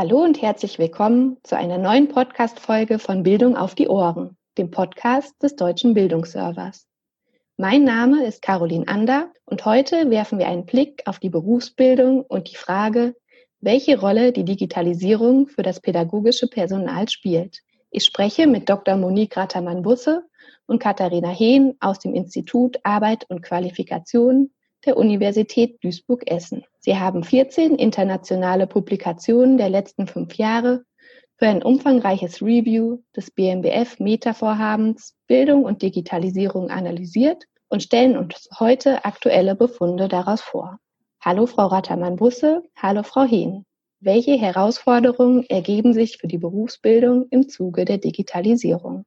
Hallo und herzlich willkommen zu einer neuen Podcast-Folge von Bildung auf die Ohren, dem Podcast des Deutschen Bildungsservers. Mein Name ist Caroline Ander und heute werfen wir einen Blick auf die Berufsbildung und die Frage, welche Rolle die Digitalisierung für das pädagogische Personal spielt. Ich spreche mit Dr. Monique Rattermann-Busse und Katharina Hehn aus dem Institut Arbeit und Qualifikation der Universität Duisburg-Essen. Sie haben 14 internationale Publikationen der letzten fünf Jahre für ein umfangreiches Review des BMBF Meta-Vorhabens Bildung und Digitalisierung analysiert und stellen uns heute aktuelle Befunde daraus vor. Hallo Frau Rattermann-Busse, hallo Frau Hehn. Welche Herausforderungen ergeben sich für die Berufsbildung im Zuge der Digitalisierung?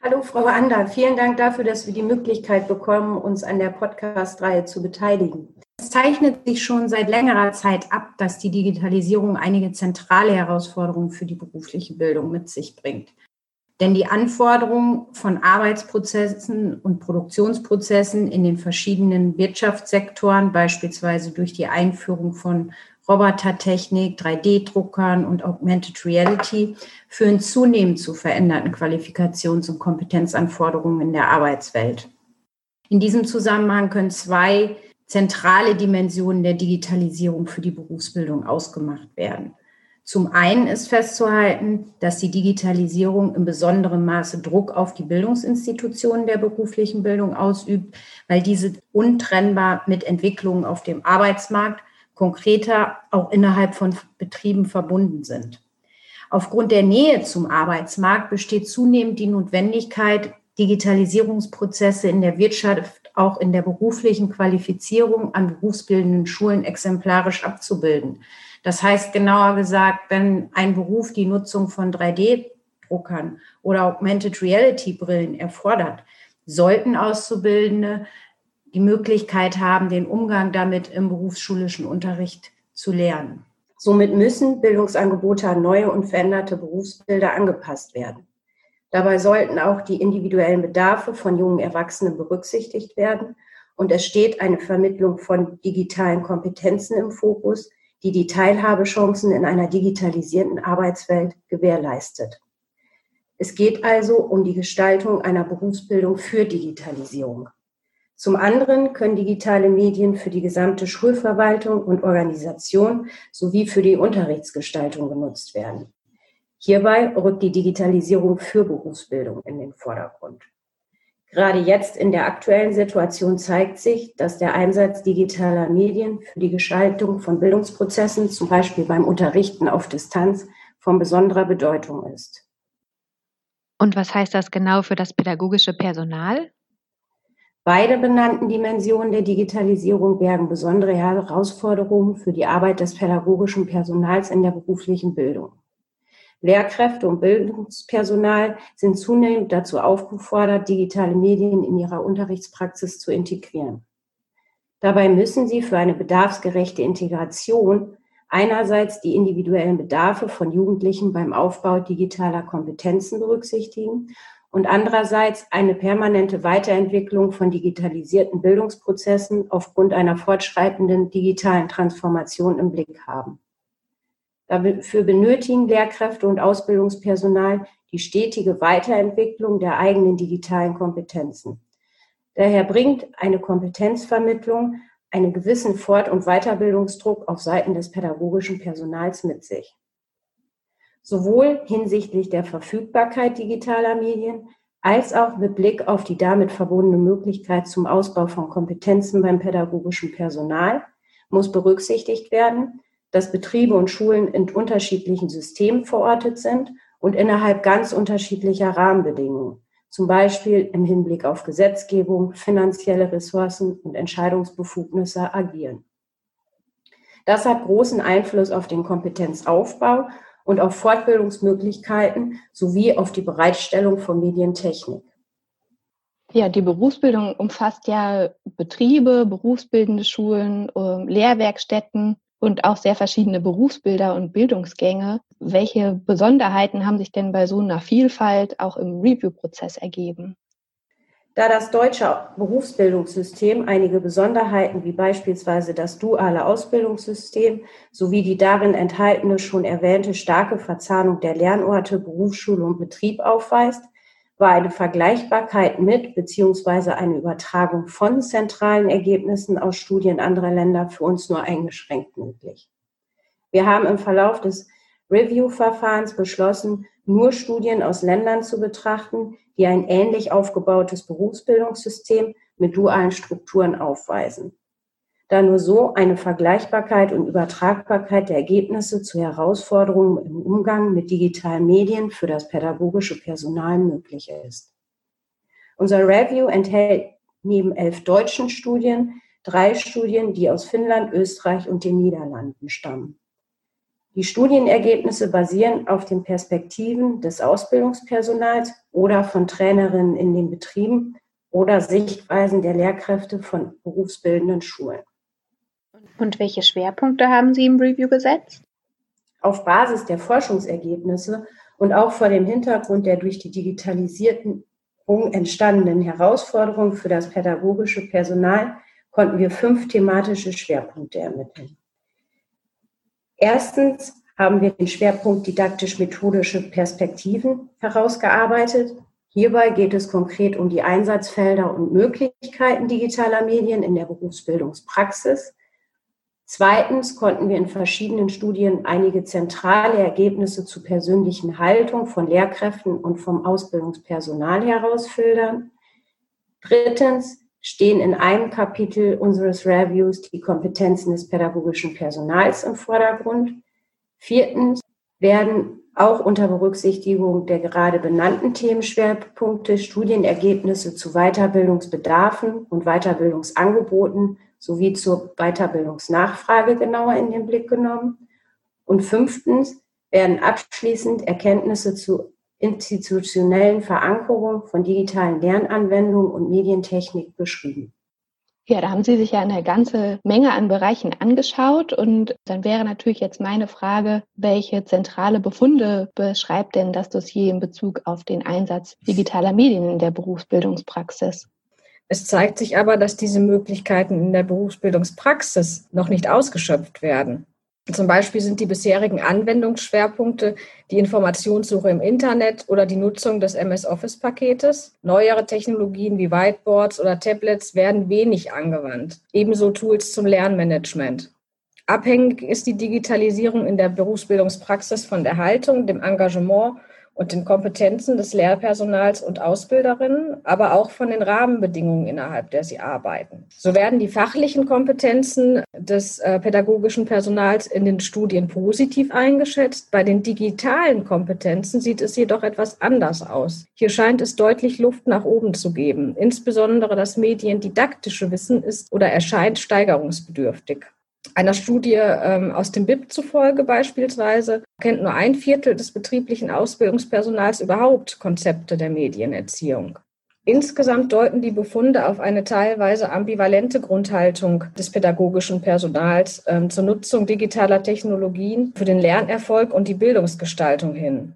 Hallo Frau Ander, vielen Dank dafür, dass wir die Möglichkeit bekommen, uns an der Podcast-Reihe zu beteiligen. Es zeichnet sich schon seit längerer Zeit ab, dass die Digitalisierung einige zentrale Herausforderungen für die berufliche Bildung mit sich bringt. Denn die Anforderungen von Arbeitsprozessen und Produktionsprozessen in den verschiedenen Wirtschaftssektoren, beispielsweise durch die Einführung von Robotertechnik, 3D-Druckern und Augmented Reality führen zunehmend zu veränderten Qualifikations- und Kompetenzanforderungen in der Arbeitswelt. In diesem Zusammenhang können zwei zentrale Dimensionen der Digitalisierung für die Berufsbildung ausgemacht werden. Zum einen ist festzuhalten, dass die Digitalisierung in besonderem Maße Druck auf die Bildungsinstitutionen der beruflichen Bildung ausübt, weil diese untrennbar mit Entwicklungen auf dem Arbeitsmarkt konkreter auch innerhalb von Betrieben verbunden sind. Aufgrund der Nähe zum Arbeitsmarkt besteht zunehmend die Notwendigkeit, Digitalisierungsprozesse in der Wirtschaft auch in der beruflichen Qualifizierung an berufsbildenden Schulen exemplarisch abzubilden. Das heißt genauer gesagt, wenn ein Beruf die Nutzung von 3D-Druckern oder Augmented Reality-Brillen erfordert, sollten Auszubildende die Möglichkeit haben, den Umgang damit im berufsschulischen Unterricht zu lernen. Somit müssen Bildungsangebote an neue und veränderte Berufsbilder angepasst werden. Dabei sollten auch die individuellen Bedarfe von jungen Erwachsenen berücksichtigt werden und es steht eine Vermittlung von digitalen Kompetenzen im Fokus, die die Teilhabechancen in einer digitalisierten Arbeitswelt gewährleistet. Es geht also um die Gestaltung einer Berufsbildung für Digitalisierung. Zum anderen können digitale Medien für die gesamte Schulverwaltung und Organisation sowie für die Unterrichtsgestaltung genutzt werden. Hierbei rückt die Digitalisierung für Berufsbildung in den Vordergrund. Gerade jetzt in der aktuellen Situation zeigt sich, dass der Einsatz digitaler Medien für die Gestaltung von Bildungsprozessen, zum Beispiel beim Unterrichten auf Distanz, von besonderer Bedeutung ist. Und was heißt das genau für das pädagogische Personal? Beide benannten Dimensionen der Digitalisierung bergen besondere Herausforderungen für die Arbeit des pädagogischen Personals in der beruflichen Bildung. Lehrkräfte und Bildungspersonal sind zunehmend dazu aufgefordert, digitale Medien in ihrer Unterrichtspraxis zu integrieren. Dabei müssen sie für eine bedarfsgerechte Integration einerseits die individuellen Bedarfe von Jugendlichen beim Aufbau digitaler Kompetenzen berücksichtigen und andererseits eine permanente Weiterentwicklung von digitalisierten Bildungsprozessen aufgrund einer fortschreitenden digitalen Transformation im Blick haben. Dafür benötigen Lehrkräfte und Ausbildungspersonal die stetige Weiterentwicklung der eigenen digitalen Kompetenzen. Daher bringt eine Kompetenzvermittlung einen gewissen Fort- und Weiterbildungsdruck auf Seiten des pädagogischen Personals mit sich sowohl hinsichtlich der Verfügbarkeit digitaler Medien als auch mit Blick auf die damit verbundene Möglichkeit zum Ausbau von Kompetenzen beim pädagogischen Personal muss berücksichtigt werden, dass Betriebe und Schulen in unterschiedlichen Systemen verortet sind und innerhalb ganz unterschiedlicher Rahmenbedingungen, zum Beispiel im Hinblick auf Gesetzgebung, finanzielle Ressourcen und Entscheidungsbefugnisse agieren. Das hat großen Einfluss auf den Kompetenzaufbau und auf Fortbildungsmöglichkeiten sowie auf die Bereitstellung von Medientechnik. Ja, die Berufsbildung umfasst ja Betriebe, berufsbildende Schulen, ähm, Lehrwerkstätten und auch sehr verschiedene Berufsbilder und Bildungsgänge. Welche Besonderheiten haben sich denn bei so einer Vielfalt auch im Review-Prozess ergeben? Da das deutsche Berufsbildungssystem einige Besonderheiten wie beispielsweise das duale Ausbildungssystem sowie die darin enthaltene schon erwähnte starke Verzahnung der Lernorte Berufsschule und Betrieb aufweist, war eine Vergleichbarkeit mit bzw. eine Übertragung von zentralen Ergebnissen aus Studien anderer Länder für uns nur eingeschränkt möglich. Wir haben im Verlauf des Review-Verfahrens beschlossen, nur Studien aus Ländern zu betrachten, die ein ähnlich aufgebautes Berufsbildungssystem mit dualen Strukturen aufweisen. Da nur so eine Vergleichbarkeit und Übertragbarkeit der Ergebnisse zu Herausforderungen im Umgang mit digitalen Medien für das pädagogische Personal möglich ist. Unser Review enthält neben elf deutschen Studien drei Studien, die aus Finnland, Österreich und den Niederlanden stammen. Die Studienergebnisse basieren auf den Perspektiven des Ausbildungspersonals oder von Trainerinnen in den Betrieben oder Sichtweisen der Lehrkräfte von berufsbildenden Schulen. Und welche Schwerpunkte haben Sie im Review gesetzt? Auf Basis der Forschungsergebnisse und auch vor dem Hintergrund der durch die Digitalisierung entstandenen Herausforderungen für das pädagogische Personal konnten wir fünf thematische Schwerpunkte ermitteln. Erstens haben wir den Schwerpunkt didaktisch-methodische Perspektiven herausgearbeitet. Hierbei geht es konkret um die Einsatzfelder und Möglichkeiten digitaler Medien in der Berufsbildungspraxis. Zweitens konnten wir in verschiedenen Studien einige zentrale Ergebnisse zur persönlichen Haltung von Lehrkräften und vom Ausbildungspersonal herausfiltern. Drittens stehen in einem Kapitel unseres Reviews die Kompetenzen des pädagogischen Personals im Vordergrund. Viertens werden auch unter Berücksichtigung der gerade benannten Themenschwerpunkte Studienergebnisse zu Weiterbildungsbedarfen und Weiterbildungsangeboten sowie zur Weiterbildungsnachfrage genauer in den Blick genommen. Und fünftens werden abschließend Erkenntnisse zu institutionellen Verankerung von digitalen Lernanwendungen und Medientechnik beschrieben. Ja, da haben Sie sich ja eine ganze Menge an Bereichen angeschaut und dann wäre natürlich jetzt meine Frage, welche zentrale Befunde beschreibt denn das Dossier in Bezug auf den Einsatz digitaler Medien in der Berufsbildungspraxis? Es zeigt sich aber, dass diese Möglichkeiten in der Berufsbildungspraxis noch nicht ausgeschöpft werden. Zum Beispiel sind die bisherigen Anwendungsschwerpunkte die Informationssuche im Internet oder die Nutzung des MS Office-Paketes. Neuere Technologien wie Whiteboards oder Tablets werden wenig angewandt. Ebenso Tools zum Lernmanagement. Abhängig ist die Digitalisierung in der Berufsbildungspraxis von der Haltung, dem Engagement und den Kompetenzen des Lehrpersonals und Ausbilderinnen, aber auch von den Rahmenbedingungen, innerhalb der sie arbeiten. So werden die fachlichen Kompetenzen des äh, pädagogischen Personals in den Studien positiv eingeschätzt. Bei den digitalen Kompetenzen sieht es jedoch etwas anders aus. Hier scheint es deutlich Luft nach oben zu geben. Insbesondere das mediendidaktische Wissen ist oder erscheint steigerungsbedürftig. Einer Studie ähm, aus dem BIP zufolge beispielsweise kennt nur ein Viertel des betrieblichen Ausbildungspersonals überhaupt Konzepte der Medienerziehung. Insgesamt deuten die Befunde auf eine teilweise ambivalente Grundhaltung des pädagogischen Personals ähm, zur Nutzung digitaler Technologien für den Lernerfolg und die Bildungsgestaltung hin.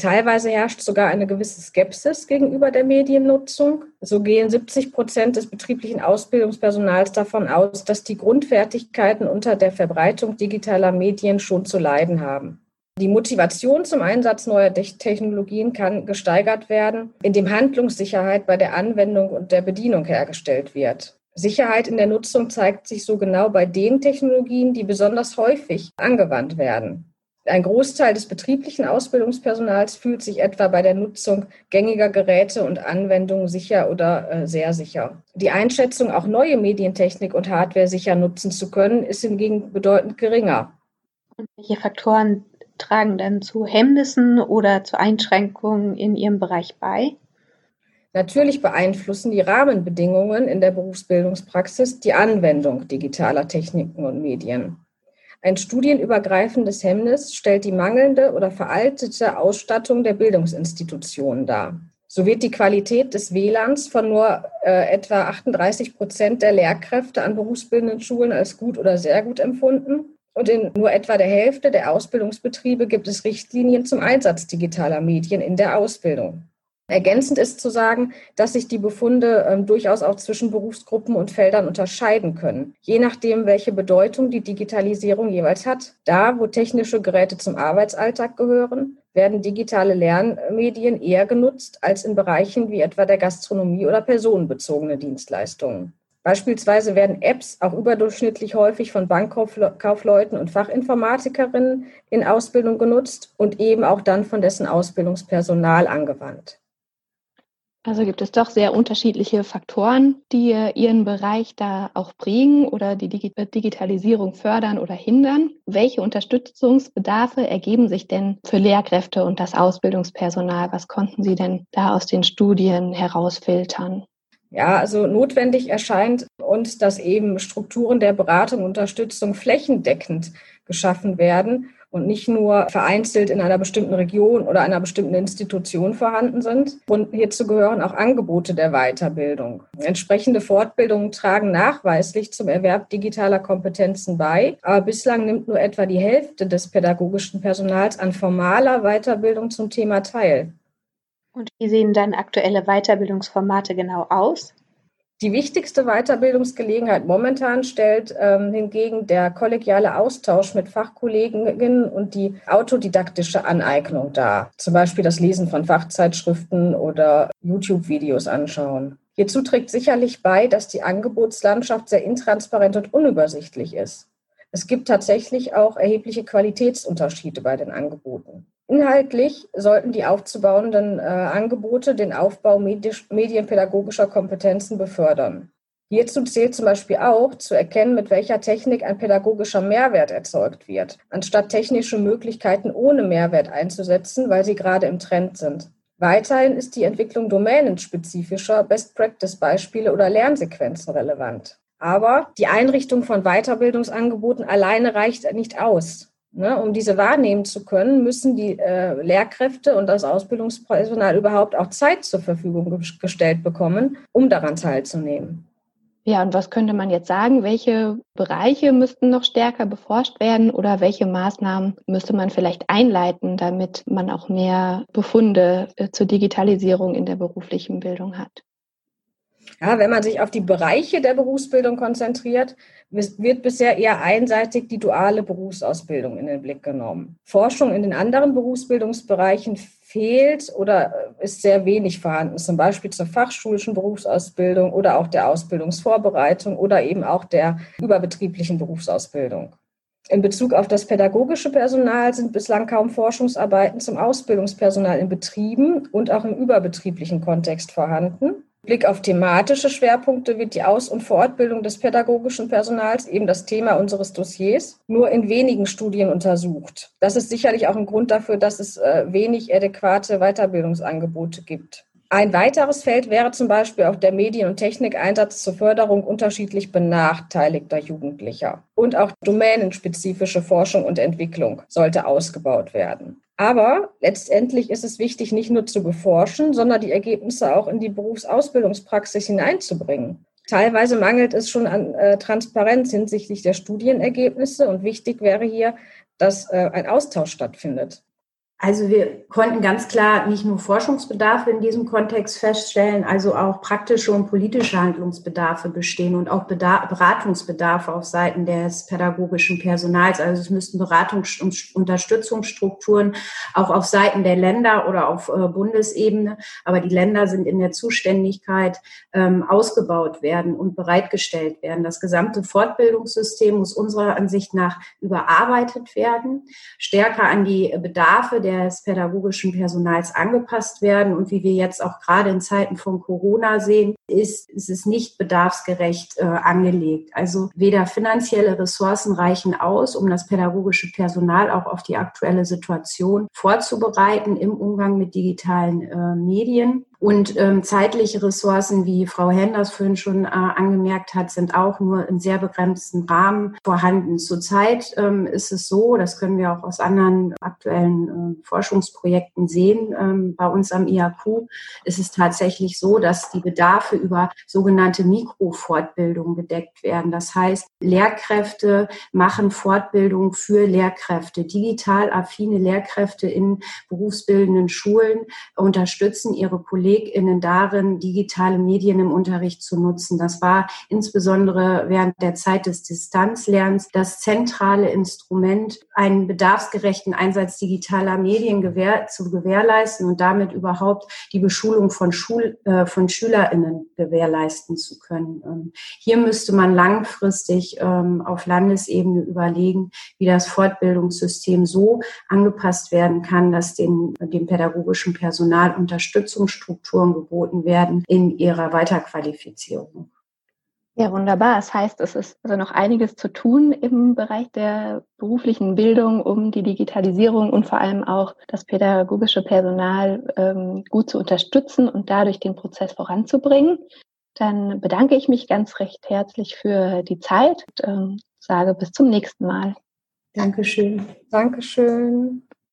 Teilweise herrscht sogar eine gewisse Skepsis gegenüber der Mediennutzung. So gehen 70 Prozent des betrieblichen Ausbildungspersonals davon aus, dass die Grundfertigkeiten unter der Verbreitung digitaler Medien schon zu leiden haben. Die Motivation zum Einsatz neuer Technologien kann gesteigert werden, indem Handlungssicherheit bei der Anwendung und der Bedienung hergestellt wird. Sicherheit in der Nutzung zeigt sich so genau bei den Technologien, die besonders häufig angewandt werden. Ein Großteil des betrieblichen Ausbildungspersonals fühlt sich etwa bei der Nutzung gängiger Geräte und Anwendungen sicher oder äh, sehr sicher. Die Einschätzung, auch neue Medientechnik und Hardware sicher nutzen zu können, ist hingegen bedeutend geringer. Und welche Faktoren tragen dann zu Hemmnissen oder zu Einschränkungen in Ihrem Bereich bei? Natürlich beeinflussen die Rahmenbedingungen in der Berufsbildungspraxis die Anwendung digitaler Techniken und Medien. Ein studienübergreifendes Hemmnis stellt die mangelnde oder veraltete Ausstattung der Bildungsinstitutionen dar. So wird die Qualität des WLANs von nur äh, etwa 38 Prozent der Lehrkräfte an berufsbildenden Schulen als gut oder sehr gut empfunden. Und in nur etwa der Hälfte der Ausbildungsbetriebe gibt es Richtlinien zum Einsatz digitaler Medien in der Ausbildung. Ergänzend ist zu sagen, dass sich die Befunde ähm, durchaus auch zwischen Berufsgruppen und Feldern unterscheiden können, je nachdem, welche Bedeutung die Digitalisierung jeweils hat. Da, wo technische Geräte zum Arbeitsalltag gehören, werden digitale Lernmedien eher genutzt als in Bereichen wie etwa der Gastronomie oder personenbezogene Dienstleistungen. Beispielsweise werden Apps auch überdurchschnittlich häufig von Bankkaufleuten und Fachinformatikerinnen in Ausbildung genutzt und eben auch dann von dessen Ausbildungspersonal angewandt. Also gibt es doch sehr unterschiedliche Faktoren, die Ihren Bereich da auch prägen oder die Digitalisierung fördern oder hindern. Welche Unterstützungsbedarfe ergeben sich denn für Lehrkräfte und das Ausbildungspersonal? Was konnten Sie denn da aus den Studien herausfiltern? Ja, also notwendig erscheint uns, dass eben Strukturen der Beratung und Unterstützung flächendeckend geschaffen werden und nicht nur vereinzelt in einer bestimmten Region oder einer bestimmten Institution vorhanden sind. Und hierzu gehören auch Angebote der Weiterbildung. Entsprechende Fortbildungen tragen nachweislich zum Erwerb digitaler Kompetenzen bei, aber bislang nimmt nur etwa die Hälfte des pädagogischen Personals an formaler Weiterbildung zum Thema teil. Und wie sehen dann aktuelle Weiterbildungsformate genau aus? Die wichtigste Weiterbildungsgelegenheit momentan stellt ähm, hingegen der kollegiale Austausch mit Fachkolleginnen und die autodidaktische Aneignung dar. Zum Beispiel das Lesen von Fachzeitschriften oder YouTube-Videos anschauen. Hierzu trägt sicherlich bei, dass die Angebotslandschaft sehr intransparent und unübersichtlich ist. Es gibt tatsächlich auch erhebliche Qualitätsunterschiede bei den Angeboten. Inhaltlich sollten die aufzubauenden äh, Angebote den Aufbau medisch, medienpädagogischer Kompetenzen befördern. Hierzu zählt zum Beispiel auch zu erkennen, mit welcher Technik ein pädagogischer Mehrwert erzeugt wird, anstatt technische Möglichkeiten ohne Mehrwert einzusetzen, weil sie gerade im Trend sind. Weiterhin ist die Entwicklung domänenspezifischer Best-Practice-Beispiele oder Lernsequenzen relevant. Aber die Einrichtung von Weiterbildungsangeboten alleine reicht nicht aus. Ne, um diese wahrnehmen zu können, müssen die äh, Lehrkräfte und das Ausbildungspersonal überhaupt auch Zeit zur Verfügung gestellt bekommen, um daran teilzunehmen. Ja, und was könnte man jetzt sagen? Welche Bereiche müssten noch stärker beforscht werden oder welche Maßnahmen müsste man vielleicht einleiten, damit man auch mehr Befunde äh, zur Digitalisierung in der beruflichen Bildung hat? Ja, wenn man sich auf die Bereiche der Berufsbildung konzentriert, wird bisher eher einseitig die duale Berufsausbildung in den Blick genommen. Forschung in den anderen Berufsbildungsbereichen fehlt oder ist sehr wenig vorhanden, zum Beispiel zur fachschulischen Berufsausbildung oder auch der Ausbildungsvorbereitung oder eben auch der überbetrieblichen Berufsausbildung. In Bezug auf das pädagogische Personal sind bislang kaum Forschungsarbeiten zum Ausbildungspersonal in Betrieben und auch im überbetrieblichen Kontext vorhanden. Blick auf thematische Schwerpunkte wird die Aus- und Fortbildung des pädagogischen Personals, eben das Thema unseres Dossiers, nur in wenigen Studien untersucht. Das ist sicherlich auch ein Grund dafür, dass es äh, wenig adäquate Weiterbildungsangebote gibt. Ein weiteres Feld wäre zum Beispiel auch der Medien- und Technikeinsatz zur Förderung unterschiedlich benachteiligter Jugendlicher. Und auch domänenspezifische Forschung und Entwicklung sollte ausgebaut werden. Aber letztendlich ist es wichtig, nicht nur zu beforschen, sondern die Ergebnisse auch in die Berufsausbildungspraxis hineinzubringen. Teilweise mangelt es schon an äh, Transparenz hinsichtlich der Studienergebnisse und wichtig wäre hier, dass äh, ein Austausch stattfindet. Also wir konnten ganz klar nicht nur Forschungsbedarfe in diesem Kontext feststellen, also auch praktische und politische Handlungsbedarfe bestehen und auch Beratungsbedarfe auf Seiten des pädagogischen Personals. Also es müssten Beratungs- und Unterstützungsstrukturen auch auf Seiten der Länder oder auf äh, Bundesebene, aber die Länder sind in der Zuständigkeit, ähm, ausgebaut werden und bereitgestellt werden. Das gesamte Fortbildungssystem muss unserer Ansicht nach überarbeitet werden, stärker an die Bedarfe der des pädagogischen Personals angepasst werden. Und wie wir jetzt auch gerade in Zeiten von Corona sehen, ist, ist es nicht bedarfsgerecht äh, angelegt. Also weder finanzielle Ressourcen reichen aus, um das pädagogische Personal auch auf die aktuelle Situation vorzubereiten im Umgang mit digitalen äh, Medien Und ähm, zeitliche Ressourcen, wie Frau Henders vorhin schon äh, angemerkt hat, sind auch nur in sehr begrenztem Rahmen vorhanden. Zurzeit ähm, ist es so, das können wir auch aus anderen aktuellen äh, Forschungsprojekten sehen, ähm, bei uns am IAQ ist es tatsächlich so, dass die Bedarfe über sogenannte Mikrofortbildung gedeckt werden. Das heißt, Lehrkräfte machen Fortbildung für Lehrkräfte. Digital affine Lehrkräfte in berufsbildenden Schulen unterstützen ihre KollegInnen darin, digitale Medien im Unterricht zu nutzen. Das war insbesondere während der Zeit des Distanzlernens das zentrale Instrument, einen bedarfsgerechten Einsatz digitaler Medien gewähr zu gewährleisten und damit überhaupt die Beschulung von, Schul äh, von SchülerInnen gewährleisten zu können. Ähm, hier müsste man langfristig ähm, auf Landesebene überlegen, wie das Fortbildungssystem so angepasst werden kann, dass den, dem pädagogischen Personal Unterstützungsstrukturen geboten werden in ihrer Weiterqualifizierung. Ja, wunderbar. Das heißt, es ist also noch einiges zu tun im Bereich der beruflichen Bildung, um die Digitalisierung und vor allem auch das pädagogische Personal ähm, gut zu unterstützen und dadurch den Prozess voranzubringen. Dann bedanke ich mich ganz recht herzlich für die Zeit und ähm, sage bis zum nächsten Mal. Dankeschön. Dankeschön.